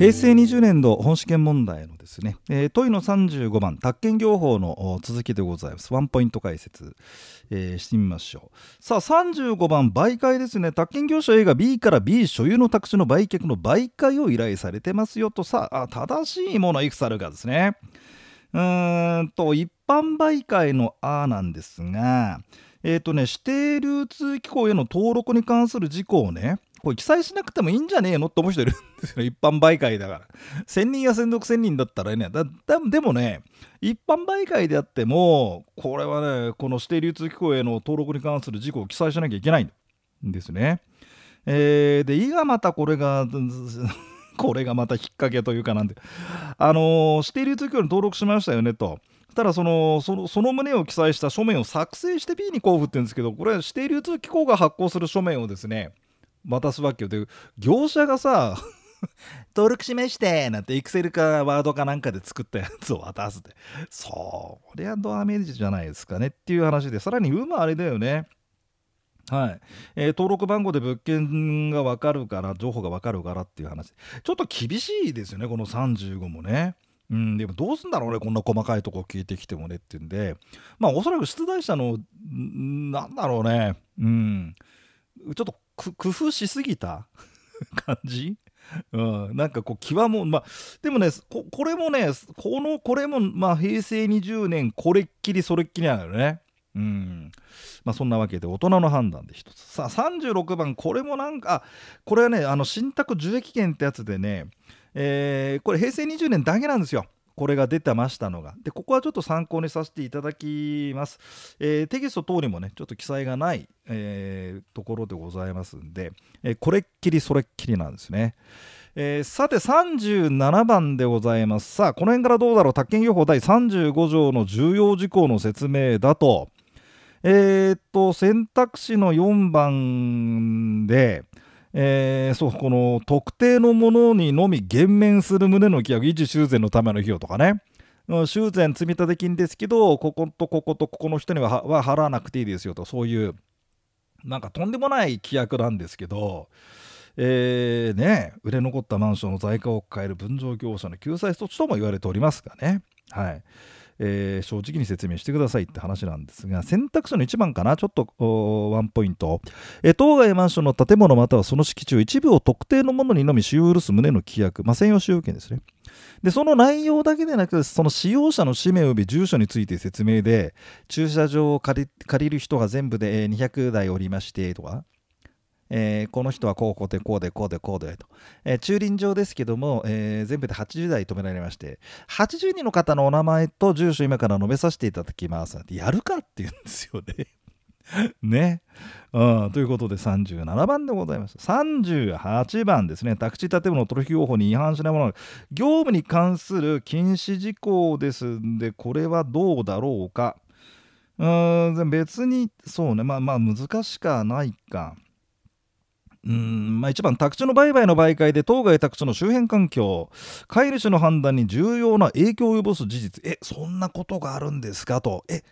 平成20年度本試験問題のですね、えー、問いの35番宅建業法の続きでございます。ワンポイント解説、えー、してみましょう。さあ35番媒介ですね。宅建業者 A が B から B 所有の宅地の売却の媒介を依頼されてますよと。さあ正しいものいくつあるかですね。うーんと一般媒介の「あ」なんですがえっ、ー、とね指定流通機構への登録に関する事項をねこれ記載しなくてもいいんじゃねえのって思う人いるんですよ、一般媒介だから。専人や専属専人だったらね、だでもね、一般媒介であっても、これはね、この指定流通機構への登録に関する事項を記載しなきゃいけないんですね。えー、で、いがまたこれが、これがまた引っ掛けというかなんで、あのー、指定流通機構に登録しましたよねと。ただそのそのその旨を記載した書面を作成して B に交付って言うんですけどこれは指定流通機構が発行する書面をですね渡すわけよ。で業者がさ 登録しましてなんてエクセルかワードかなんかで作ったやつを渡すって。そりゃドアメージじゃないですかねっていう話でさらに有無あれだよね。はい、えー、登録番号で物件が分かるから情報が分かるからっていう話。ちょっと厳しいですよねこの35もね。うん、でもどうすんだろうねこんな細かいとこ聞いてきてもねっていうんで。まあおそらく出題者のなんだろうね。うん。ちょっと工夫しすぎた？感じ？うん、なんかこう際もまあでもねこれもねこのこれもまあ平成20年これっきりそれっきりなのよね。うん。まあそんなわけで大人の判断で一つ。さあ36番これもなんかこれはねあの信託受益権ってやつでねえー、これ平成20年だけなんですよ。これが出てましたのが。で、ここはちょっと参考にさせていただきます。えー、テキスト等にもね、ちょっと記載がない、えー、ところでございますんで、えー、これっきりそれっきりなんですね。えー、さて37番でございます。さあ、この辺からどうだろう、宅建業法第35条の重要事項の説明だと、えー、っと、選択肢の4番で、えー、そうこの特定のものにのみ減免する旨の規約維持修繕のための費用とかね。修繕積立金ですけどこことこことここの人にはは払わなくていいですよと。そういうなんかとんでもない規約なんですけどえー、ね売れ残ったマンションの在価を変える分譲業者の救済措置とも言われておりますがね。はい。えー、正直に説明してくださいって話なんですが選択肢の1番かなちょっとワンポイント、えー、当該マンションの建物またはその敷地を一部を特定のものにのみ使用許す旨の規約、まあ、専用使用権ですね。でその内容だけでなくその使用者の氏名及び住所について説明で駐車場を借りる人が全部で200台おりましてとか。えー、この人はこうこうでこうでこうでこうでと、えー、駐輪場ですけども、えー、全部で80台止められまして80人の方のお名前と住所今から述べさせていただきますやるかって言うんですよね ね、うん。ということで37番でございます。38番ですね。宅地建物取引法法に違反しないもの業務に関する禁止事項ですんで、これはどうだろうか。うん別にそうねまあまあ難しかないか。うんまあ、1番、宅地の売買の媒介で当該宅地の周辺環境、飼い主の判断に重要な影響を及ぼす事実、え、そんなことがあるんですかと、え、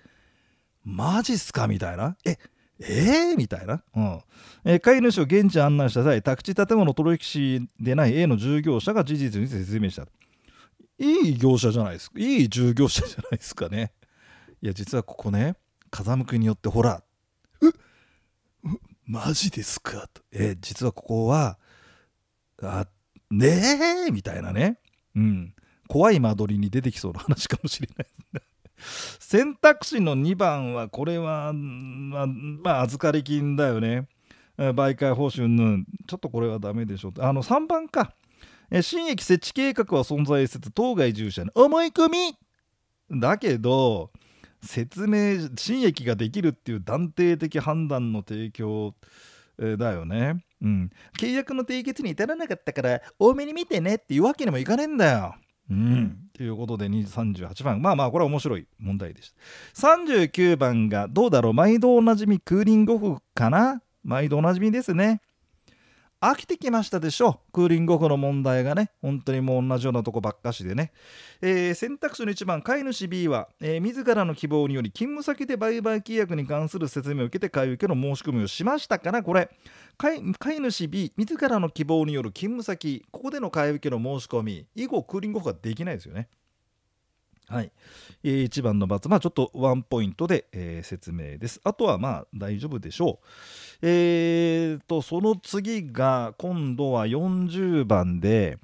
マジっすかみたいな、え、えー、みたいな、うんえ、飼い主を現地案内した際、宅地建物取引士でない A の従業者が事実に説明した。いい業者じゃないですか。いい従業者じゃないですかね。いや、実はここね、風向きによってほら、マジですか？と。え、実はここは、あ、ねえ？みたいなね。うん。怖い間取りに出てきそうな話かもしれない 選択肢の2番は、これは、まあ、まあ、預かり金だよね。媒介報酬ぬちょっとこれはダメでしょ。あの、3番か。え新駅設置計画は存在せず、当該従者の思い込みだけど、説明新駅ができるっていう断定的判断の提供だよね。うん。契約の締結に至らなかったから多めに見てねっていうわけにもいかねえんだよ。うん。ということで38番。まあまあこれは面白い問題でした。39番がどうだろう？毎度おなじみクーリングオフかな？毎度おなじみですね。飽きてきましたでしょクーリングオフの問題がね本当にもう同じようなとこばっかしでね、えー、選択肢の1番飼い主 B は、えー、自らの希望により勤務先で売買契約に関する説明を受けて買い受けの申し込みをしましたからこれ飼い主 B 自らの希望による勤務先ここでの買い受けの申し込み以後クーリングオフができないですよね。はい、えー、1番の×、まあ、ちょっとワンポイントで、えー、説明です。あとはまあ大丈夫でしょう。えーと、その次が今度は40番で、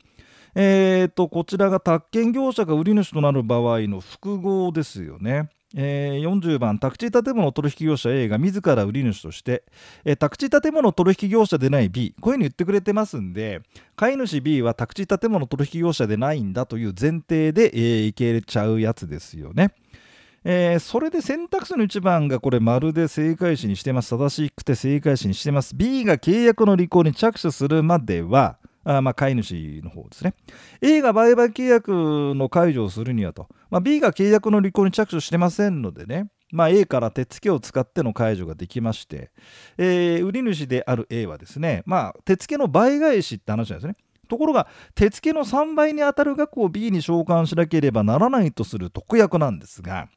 えーと、こちらが宅建業者が売り主となる場合の複合ですよね。えー、40番宅地建物取引業者 A が自ら売り主として、えー、宅地建物取引業者でない B こういうふうに言ってくれてますんで買い主 B は宅地建物取引業者でないんだという前提で、えー、受けちゃうやつですよね。えー、それで選択肢の1番がこれまるで正解詞にしてます正しくて正解詞にしてます B が契約の履行に着手するまではあまあ、飼い主の方ですね。A が売買契約の解除をするにはと、まあ、B が契約の履行に着手してませんのでね、まあ、A から手付けを使っての解除ができまして、えー、売り主である A はですね、まあ、手付けの倍返しって話なんですね。ところが、手付けの3倍に当たる額を B に償還しなければならないとする特約なんですが、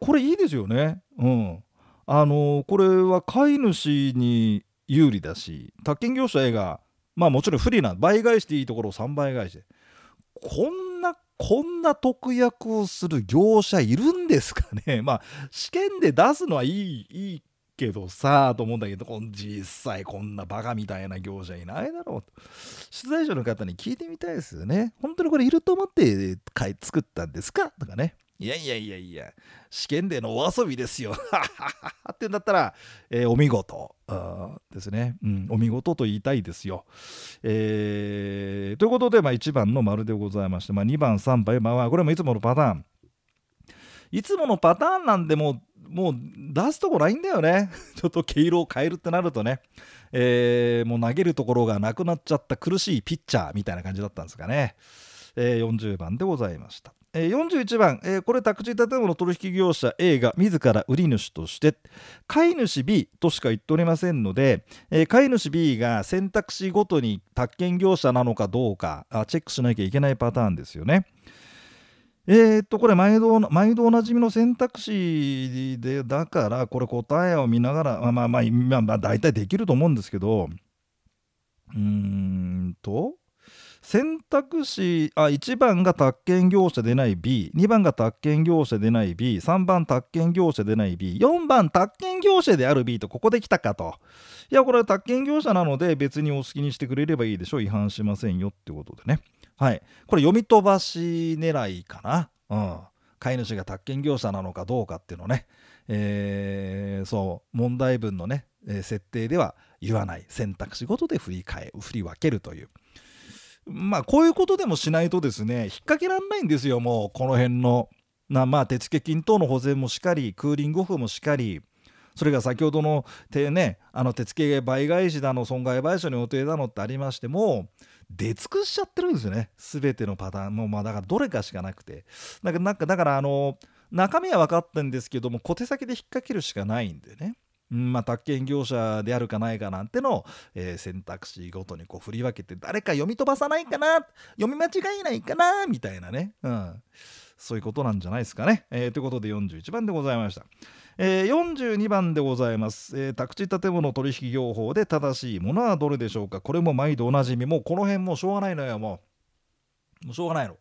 これいいですよね。うん。あの、これは飼い主に有利だし、宅建業者 A がまあもちろん不利な倍返していいところを3倍返してこんなこんな特約をする業者いるんですかね？まあ試験で出すのはいいいいけどさと思うんだけど実際こんなバカみたいな業者いないだろうと。取材者の方に聞いてみたいですよね。本当にこれいると思って作ったんですか？とかね。いやいやいやいや、試験でのお遊びですよ。ってんだったら、えー、お見事ですね、うん。お見事と言いたいですよ。えー、ということで、まあ、1番の丸でございまして、まあ、2番、3番、まあ、これもいつものパターン。いつものパターンなんでも、もう出すとこないんだよね。ちょっと毛色を変えるってなるとね。えー、もう投げるところがなくなっちゃった苦しいピッチャーみたいな感じだったんですかね。えー、40番でございました。41番、えー、これ宅地建物取引業者 A が自ら売り主として飼い主 B としか言っておりませんので、えー、飼い主 B が選択肢ごとに宅建業者なのかどうかあチェックしなきゃいけないパターンですよね。えー、っとこれ毎度毎度おなじみの選択肢でだからこれ答えを見ながらまあまあまあ、まあ、大体できると思うんですけどうーんと選択肢あ1番が宅建業者でない B2 番が宅建業者でない B3 番宅建業者でない B4 番宅建業者である B とここで来たかと。いやこれは宅建業者なので別にお好きにしてくれればいいでしょう。違反しませんよってことでね。はい。これ読み飛ばし狙いかな。うん。飼い主が宅建業者なのかどうかっていうのね、えー、そう。問題文のね、えー、設定では言わない。選択肢ごとで振り替え振り分けるという。まあこういうことでもしないとですね引っ掛けられないんですよもうこの辺の。なまあ手付金等の保全もしかりクーリングオフもしかり。それが先ほどの手,、ね、あの手付倍返しだの損害賠償の予定だのってありましても出尽くしちゃってるんですよね。全てのパターンもまあだからどれかしかなくて。だからなんかだからあの中身は分かってんですけども小手先で引っ掛けるしかないんでね。まあ、宅建業者であるかないかなんての、えー、選択肢ごとにこう振り分けて誰か読み飛ばさないかな読み間違えないかなみたいなね、うん、そういうことなんじゃないですかね。えー、ということで41番でございました。えー、42番でございます、えー、宅地建物取引業法で正しいものはどれでしょうか。これも毎度おなじみ。もうこの辺もうしょうがないのよもう。もうしょうがないの。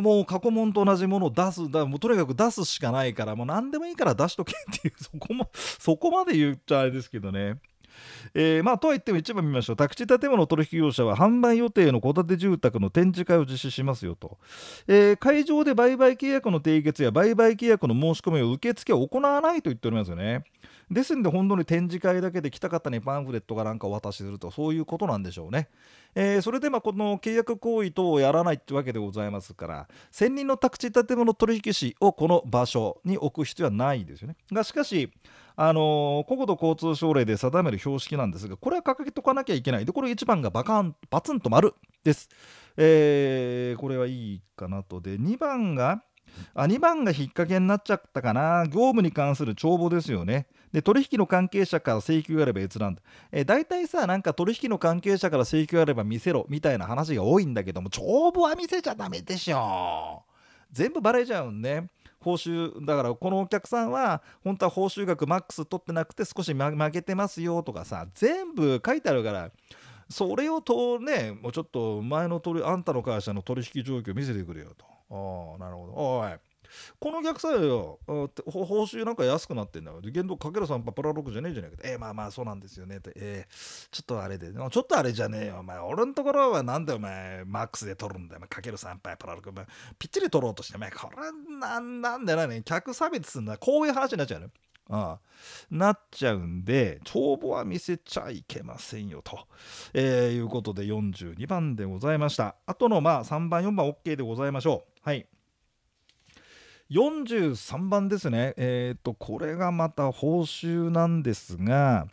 もう過去問と同じものを出すだもうとにかく出すしかないからもう何でもいいから出しとけっていうそこもそこまで言っちゃあれですけどね。えー、まあとはいっても一番見ましょう。宅地建物取引業者は販売予定の戸建て住宅の展示会を実施しますよと、えー、会場で売買契約の締結や売買契約の申し込みを受付を行わないと言っておりますよね。ですんで本当に展示会だけで来た方にパンフレットがなんかお渡しするとそういうことなんでしょうね。えー、それでまあこの契約行為等をやらないってわけでございますから専任の宅地建物取引士をこの場所に置く必要はないですよね。がしかしあの、国土交通省令で定める標識なんですがこれは掲げとかなきゃいけない。でこれ1番がバカンバツンと丸です。えー、これはいいかなと。で2番があ2番が引っ掛けになっちゃったかな。業務に関する帳簿ですよね。で取引の関係者から請求があれば閲覧だ、えー、大体さなんか取引の関係者から請求があれば見せろみたいな話が多いんだけども帳簿は見せちゃダメでしょ。全部バレちゃうんね。報酬だからこのお客さんは本当は報酬額マックス取ってなくて少し負けてますよとかさ全部書いてあるからそれをとねもうちょっと前の取あんたの会社の取引状況見せてくれよと。ああなるほど。おい。この逆さよ報酬なんか安くなってんだよ。限度かける3パプラ6じゃねえじゃねえかえー、まあまあそうなんですよねえー、ちょっとあれで。ちょっとあれじゃねえよ。お前俺のところはなんでお前マックスで取るんだよ。かける3パプラ6お前ぴっちり取ろうとしてお前これなんなんだよね。客差別すんだこういう話になっちゃうねああなっちゃうんで帳簿は見せちゃいけませんよと、えー、いうことで42番でございました。あとのまあ3番4番 OK でございましょう。はい。43番ですね。えっ、ー、とこれがまた報酬なんですが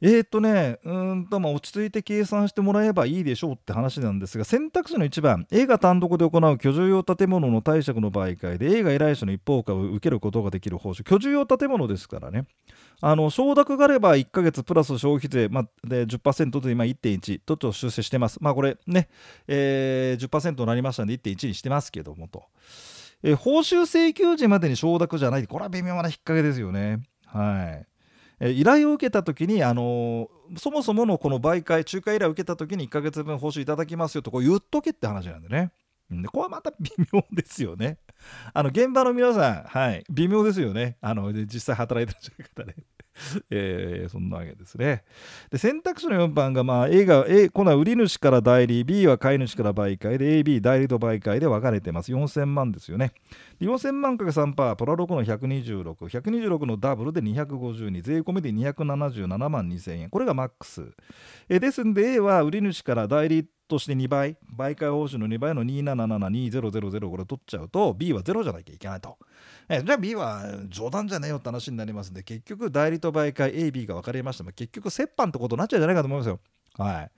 えーとね、うんとまあ落ち着いて計算してもらえばいいでしょうって話なんですが選択肢の1番映画単独で行う居住用建物の貸借の売買で映画依頼者の一方化を受けることができる報酬。居住用建物ですからね。あの承諾があれば1ヶ月プラス消費税、まあ、で10%で今1.1とと修正してます。まあこれね、えー、10%になりましたんで1.1にしてますけどもと、えー、報酬請求時までに承諾じゃないこれは微妙な引っ掛けですよねはいえ依頼を受けた時に、あのー、そもそものこの媒介仲介依頼を受けた時に1ヶ月分報酬いただきますよとこう言っとけって話なんでね。でこれはまた微妙ですよね。あの現場の皆さん、はい、微妙ですよね。あの実際働いてらっしゃる方ね。えー、そんなわけですね。で選択肢の4番が、まあ、A が A 今度は売り主から代理 B は買い主から売買で AB 代理と売買で分かれてます。4000万ですよね。4000万かけ3パープラ6の126126のダブルで252税込みで277万2000円。これがマックス。えですんで A は売り主から代理として2倍媒介報酬の2倍の27720000これ取っちゃうと B は0じゃなきゃいけないとえじゃあ B は冗談じゃねえよって話になりますんで結局代理と媒介 AB が分かりましたが結局折半ってことになっちゃうんじゃないかと思いますよはい。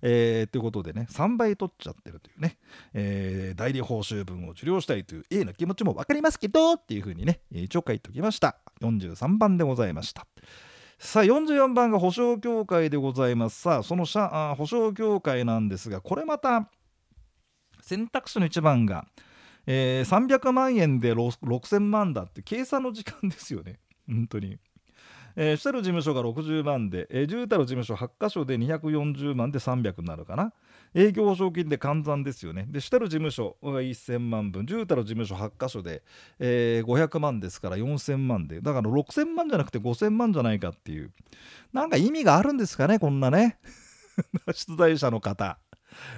えー、ということでね、3倍取っちゃってるというね、えー、代理報酬分を受領したいという A の気持ちも分かりますけどっていうふうにね、一応書いておきました。43番でございました。さあ44番が保証協会でございますさあその社あ保証協会なんですがこれまた選択肢の1番が、えー、300万円で6000万だって計算の時間ですよね本当に。えー、下の事務所が60万で、えー、住太の事務所8箇所で240万で300になるかな。営業保証金で換算ですよね。で、下の事務所が1000万分、住太の事務所8箇所で、えー、500万ですから4000万で、だから6000万じゃなくて5000万じゃないかっていう、なんか意味があるんですかね、こんなね。出題者の方。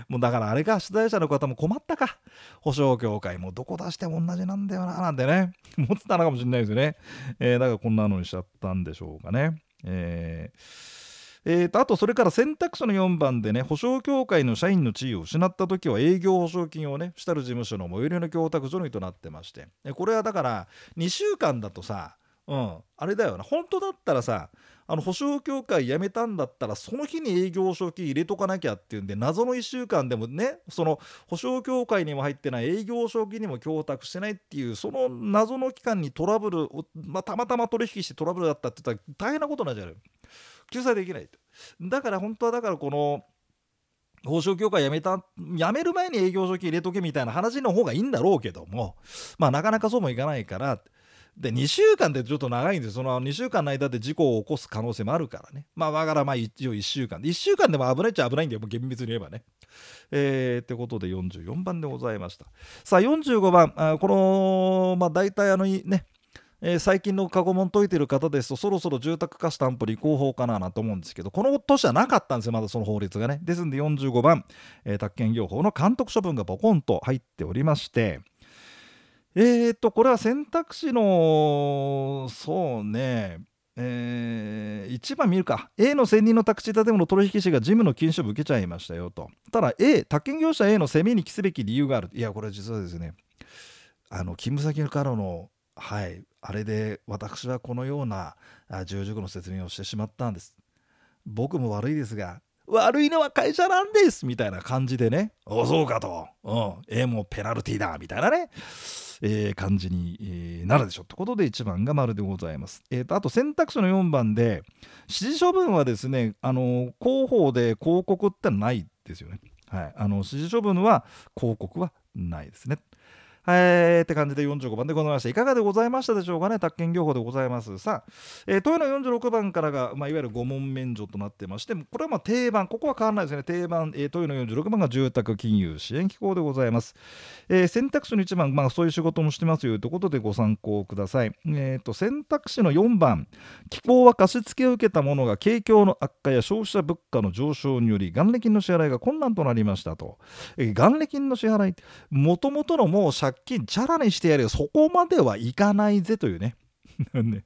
もうだからあれか、出題者の方も困ったか。保証協会もどこ出しても同じなんだよな、なんてね。思ってたのかもしれないですよね。えー、だからこんなのにしちゃったんでしょうかね。えーえーと、あとそれから選択肢の4番でね保証協会の社員の地位を失った時は営業保証金をね主たる事務所の最寄りの供託所にとなってましてこれはだから2週間だとさうん。あれだよな。本当だったらさあの保証協会辞めたんだったらその日に営業保証金入れとかなきゃっていうんで謎の1週間でもねその保証協会にも入ってない営業保証金にも供託してないっていうその謎の期間にトラブルをまあ、たまたま取引してトラブルだったって言ったら大変なことになっちゃう救済できないと。だから本当はだからこの報奨協会辞めた辞める前に営業書記入れとけみたいな話の方がいいんだろうけどもまあなかなかそうもいかないからで2週間ってちょっと長いんですその2週間の間で事故を起こす可能性もあるからね。まあだからまあ一応1週間。1週間でも危ないっちゃ危ないんだよ。もう厳密に言えばね。えー、ってことで44番でございました。さあ45番。あこのまあ大体あのね。えー、最近の過去問解いてる方ですとそろそろ住宅貸し担保履行法かななと思うんですけどこの年はなかったんですよまだその法律がね。ですんで45番、えー、宅建業法の監督処分がボコンと入っておりましてえー、っとこれは選択肢のそうね。えー、1番見るか。A の専任の宅地建物取引士が事務の禁止を受けちゃいましたよと。ただ A 宅建業者 A の攻めに帰すべき理由がある。いやこれ実はですねあの勤務先からのはいあれで私はこのような重々の説明をしてしまったんです。僕も悪いですが悪いのは会社なんですみたいな感じでね。おそうかと、うん、えもペナルティーだみたいなね。えー、感じに、えー、なるでしょうということで1番が丸でございます。えーと、あと選択肢の4番で指示処分はですねあの広報で広告ってないですよね。はい、あの指示処分は広告はないですね。えー、って感じで45番でございました。いかがでございましたでしょうかね、宅建業法でございます。さあ、えー、問いの46番からが、まあ、いわゆる5問免除となってまして、これはまあ定番、ここは変わらないですね。定番、えー、問いの46番が住宅金融支援機構でございます。えー、選択肢の1番、まあ、そういう仕事もしてますよということでご参考ください。えーと、選択肢の4番、機構は貸付を受けたものが景況の悪化や消費者物価の上昇により、元利金の支払いが困難となりましたと。えー、元利金の支払い、もともとのもう借金、チャラにしてやるよ。そこまではいかないぜというね。ね。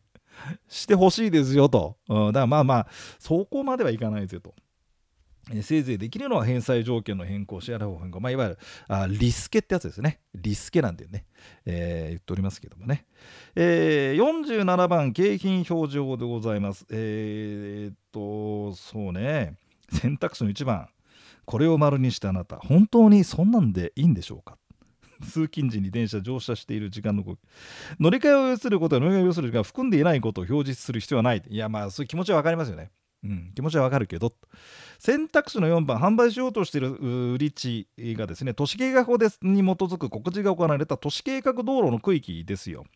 してほしいですよと、うん、だからまあまあそこまではいかないぜと。えせいぜいできるのは返済条件の変更、支払い方変更、まあ、いわゆるあリスケってやつですね。リスケなんてね、えー、言っておりますけどもね。えー、47番、景品表示法でございます。えー、っと、そうね、選択肢の1番、これを丸にしたあなた、本当にそんなんでいいんでしょうか？通勤時に電車乗車している時間の乗り換えを要することは乗り換えを要する時間を含んでいないことを表示する必要はない。いやまあそういう気持ちは分かりますよね。うん、気持ちはわかるけど。選択肢の4番販売しようとしている売り地がですね都市計画法に基づく告示が行われた都市計画道路の区域ですよ。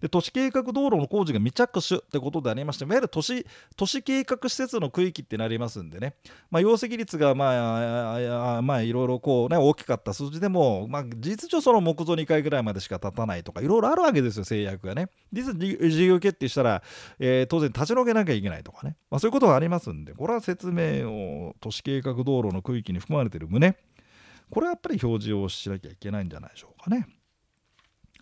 で都市計画道路の工事が未着手ってことでありましていわゆる都市都市計画施設の区域ってなりますんでね、まあ、容積率がまあまあいろいろこうね大きかった数字でも、まあ、事実上その木造2回ぐらいまでしか建たないとかいろいろあるわけですよ制約がね。実事業決定したら、えー、当然立ち退けなきゃいけないとかね、まあ、そういうことがありますんでこれは説明を都市計画道路の区域に含まれている旨これはやっぱり表示をしなきゃいけないんじゃないでしょうかね。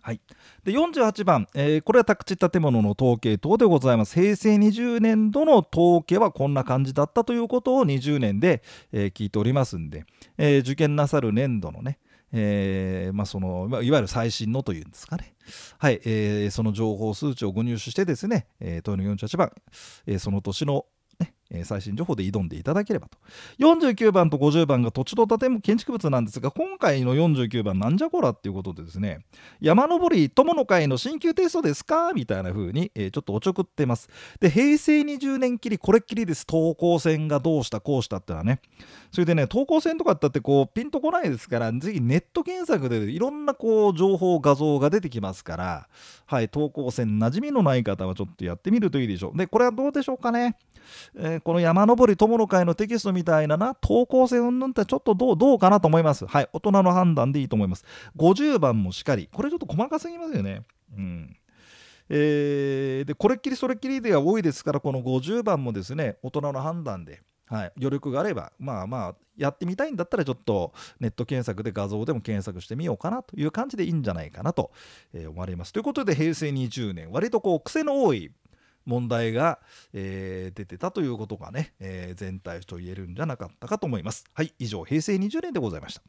はい、で48番、えー、これは宅地建物の統計等でございます。平成20年度の統計はこんな感じだったということを20年で、えー、聞いておりますんで、えー、受験なさる年度のね、えーまあ、そのいわゆる最新のというんですかね、はい。えー、その情報数値をご入手してですね、えー、問いの48番、えー、その年のえ最新情報で挑んでいただければと。49番と50番が土地と建物建築物なんですが今回の49番なんじゃこらっていうことでですね山登り友の会の新旧テストですかみたいな風に、え、ちょっとおちょくってます。で平成20年きりこれっきりです。東高線がどうしたこうしたってのはね。それでね東高線とかだってこうピンとこないですからぜひネット検索でいろんなこう情報画像が出てきますからはい東高線馴染みのない方はちょっとやってみるといいでしょう。でこれはどうでしょうかね。えー、この山登り友の会のテキストみたいなな、投稿性云々ってちょっとどうどうかなと思います。はい、大人の判断でいいと思います。50番もしっかり。これちょっと細かすぎますよね。うん。えー、で、これっきりそれっきりでは多いですから、この50番もですね、大人の判断で。はい、余力があれば、まあまあ、やってみたいんだったら、ちょっとネット検索で画像でも検索してみようかなという感じでいいんじゃないかなと思われます。ということで、平成20年、割とこう、癖の多い問題が、えー、出てたということがね、えー、全体と言えるんじゃなかったかと思います。はい、以上、平成20年でございました。